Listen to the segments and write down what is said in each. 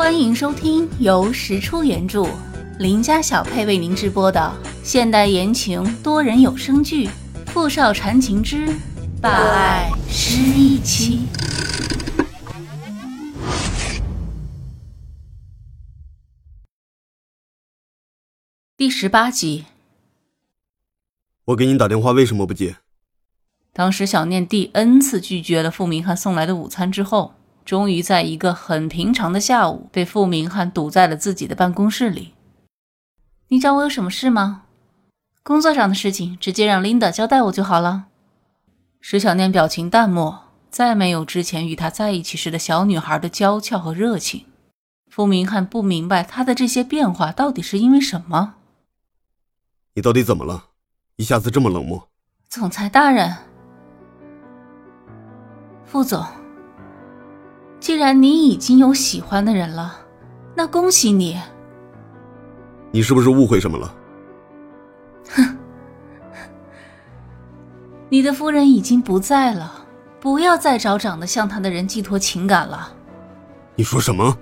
欢迎收听由石出原著、林家小配为您直播的现代言情多人有声剧《富少缠情之霸爱失忆妻》第十八集。我给你打电话，为什么不接？当时小念第 N 次拒绝了傅明翰送来的午餐之后。终于在一个很平常的下午，被傅明翰堵在了自己的办公室里。你找我有什么事吗？工作上的事情，直接让 Linda 交代我就好了。石小念表情淡漠，再没有之前与他在一起时的小女孩的娇俏和热情。傅明翰不明白他的这些变化到底是因为什么。你到底怎么了？一下子这么冷漠？总裁大人，傅总。既然你已经有喜欢的人了，那恭喜你。你是不是误会什么了？哼，你的夫人已经不在了，不要再找长得像她的人寄托情感了。你说什么？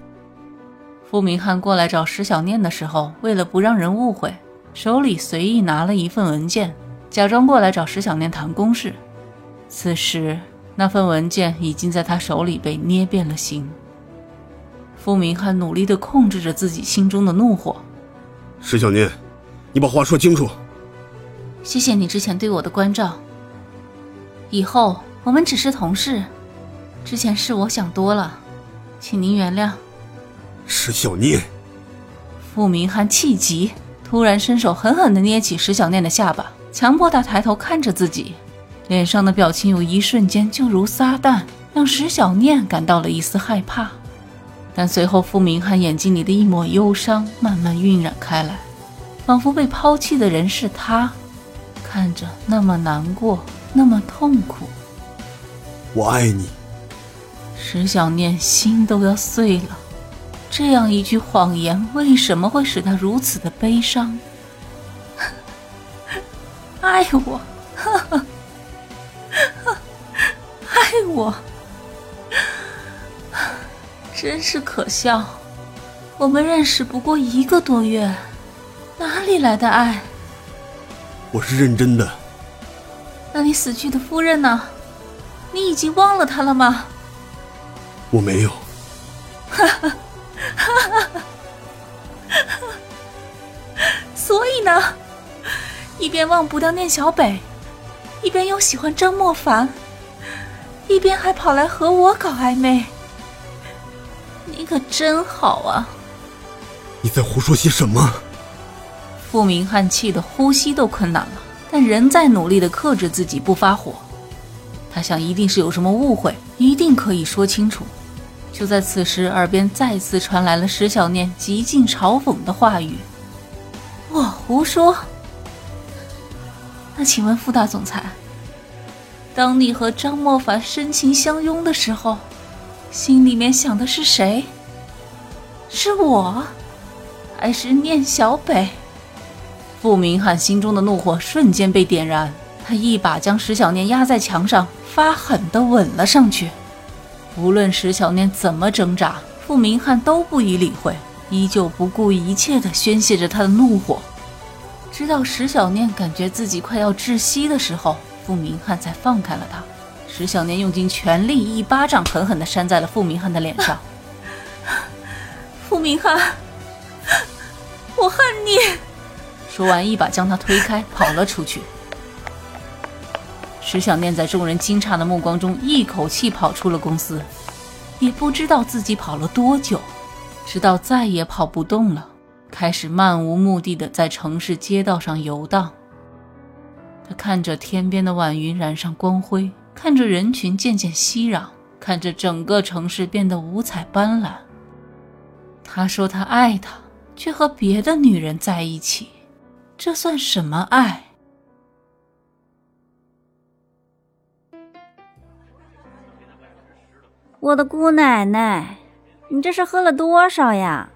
傅明翰过来找石小念的时候，为了不让人误会，手里随意拿了一份文件，假装过来找石小念谈公事。此时。那份文件已经在他手里被捏变了形。傅明翰努力地控制着自己心中的怒火。石小念，你把话说清楚。谢谢你之前对我的关照。以后我们只是同事。之前是我想多了，请您原谅。石小念。傅明翰气急，突然伸手狠狠地捏起石小念的下巴，强迫她抬头看着自己。脸上的表情有一瞬间就如撒旦，让石小念感到了一丝害怕。但随后，傅明翰眼睛里的一抹忧伤慢慢晕染开来，仿佛被抛弃的人是他，看着那么难过，那么痛苦。我爱你，石小念心都要碎了。这样一句谎言，为什么会使他如此的悲伤？爱我，我，真是可笑。我们认识不过一个多月，哪里来的爱？我是认真的。那你死去的夫人呢？你已经忘了她了吗？我没有。哈哈哈哈哈！所以呢，一边忘不掉念小北。一边又喜欢张莫凡，一边还跑来和我搞暧昧，你可真好啊！你在胡说些什么？傅明翰气得呼吸都困难了，但仍在努力的克制自己不发火。他想，一定是有什么误会，一定可以说清楚。就在此时，耳边再次传来了石小念极尽嘲讽的话语：“我胡说。”那请问傅大总裁，当你和张莫凡深情相拥的时候，心里面想的是谁？是我，还是念小北？傅明翰心中的怒火瞬间被点燃，他一把将石小念压在墙上，发狠地吻了上去。无论石小念怎么挣扎，傅明翰都不予理会，依旧不顾一切地宣泄着他的怒火。直到石小念感觉自己快要窒息的时候，傅明翰才放开了他。石小念用尽全力，一巴掌狠狠地扇在了傅明翰的脸上。傅明翰，我恨你！说完，一把将他推开，跑了出去。石小念在众人惊诧的目光中，一口气跑出了公司，也不知道自己跑了多久，直到再也跑不动了。开始漫无目的的在城市街道上游荡。他看着天边的晚云染上光辉，看着人群渐渐熙攘，看着整个城市变得五彩斑斓。他说他爱她，却和别的女人在一起，这算什么爱？我的姑奶奶，你这是喝了多少呀？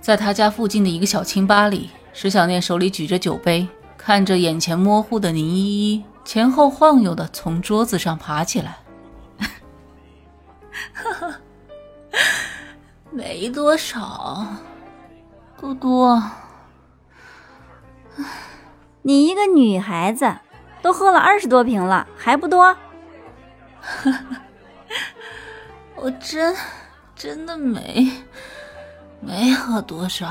在他家附近的一个小清吧里，石小念手里举着酒杯，看着眼前模糊的林依依，前后晃悠的从桌子上爬起来。呵 呵没多少，多多。你一个女孩子，都喝了二十多瓶了，还不多？我真真的没没喝多少，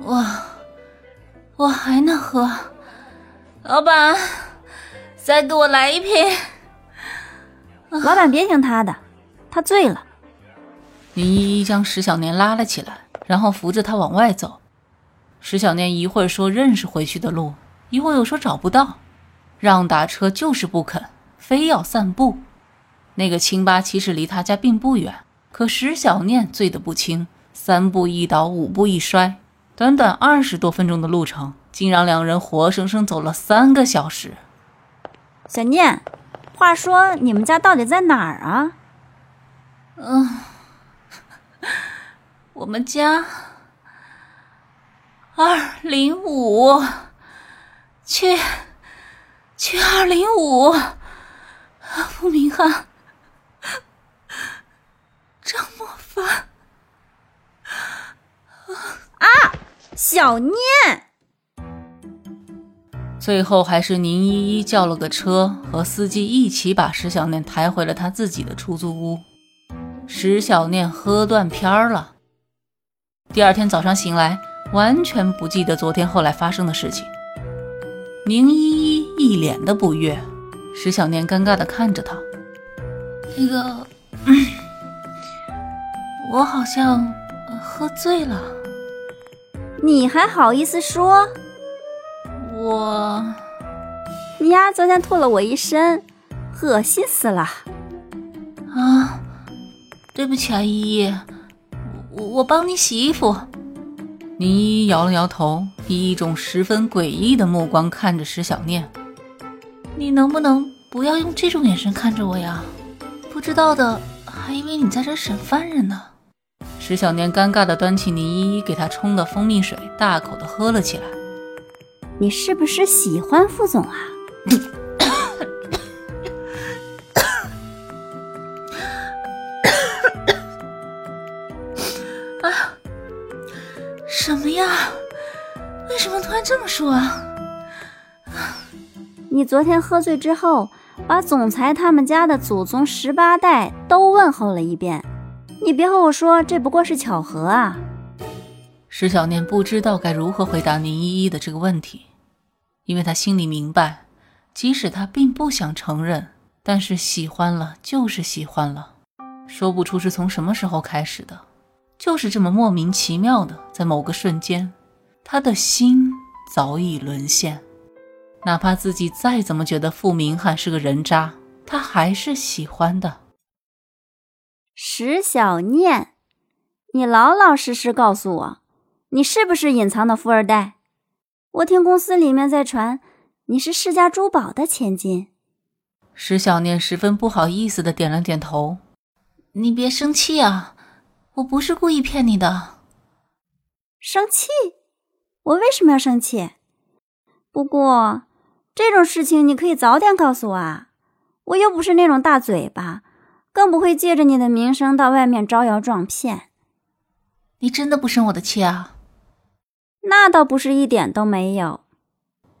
哇我还能喝。老板，再给我来一瓶。老板别听他的，他醉了。林依依将石小念拉了起来，然后扶着他往外走。石小念一会儿说认识回去的路，一会儿又说找不到，让打车就是不肯，非要散步。那个清吧其实离他家并不远，可石小念醉得不轻，三步一倒，五步一摔，短短二十多分钟的路程，竟让两人活生生走了三个小时。小念，话说你们家到底在哪儿啊？嗯，我们家二零五，去去二零五，付明翰，张莫凡，啊，小念。最后还是宁依依叫了个车，和司机一起把石小念抬回了他自己的出租屋。石小念喝断片儿了。第二天早上醒来，完全不记得昨天后来发生的事情。宁依依一脸的不悦，石小念尴尬的看着他。那个，我好像喝醉了。你还好意思说？我，你丫昨天吐了我一身，恶心死了。啊。对不起啊，依依，我我帮你洗衣服。林依依摇了摇头，以一种十分诡异的目光看着石小念。你能不能不要用这种眼神看着我呀？不知道的还以为你在这审犯人呢。石小念尴尬的端起林依依给他冲的蜂蜜水，大口的喝了起来。你是不是喜欢副总 啊？什么呀？为什么突然这么说啊？你昨天喝醉之后，把总裁他们家的祖宗十八代都问候了一遍。你别和我说这不过是巧合啊！石小念不知道该如何回答宁依依的这个问题，因为他心里明白，即使他并不想承认，但是喜欢了就是喜欢了，说不出是从什么时候开始的。就是这么莫名其妙的，在某个瞬间，他的心早已沦陷。哪怕自己再怎么觉得傅明翰是个人渣，他还是喜欢的。石小念，你老老实实告诉我，你是不是隐藏的富二代？我听公司里面在传，你是世家珠宝的千金。石小念十分不好意思的点了点头。你别生气啊。我不是故意骗你的，生气？我为什么要生气？不过这种事情你可以早点告诉我啊！我又不是那种大嘴巴，更不会借着你的名声到外面招摇撞骗。你真的不生我的气啊？那倒不是一点都没有。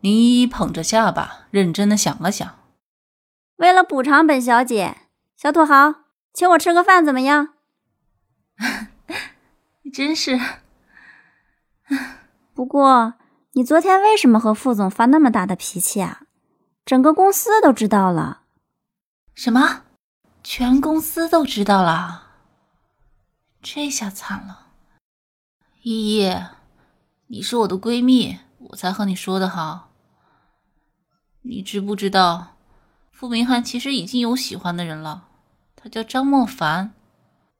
林依依捧着下巴，认真的想了想。为了补偿本小姐，小土豪，请我吃个饭怎么样？你真是 不过，你昨天为什么和副总发那么大的脾气啊？整个公司都知道了。什么？全公司都知道了？这下惨了！依依，你是我的闺蜜，我才和你说的好。你知不知道，傅明翰其实已经有喜欢的人了，他叫张莫凡。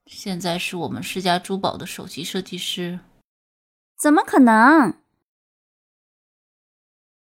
现在是我们世家珠宝的首席设计师，怎么可能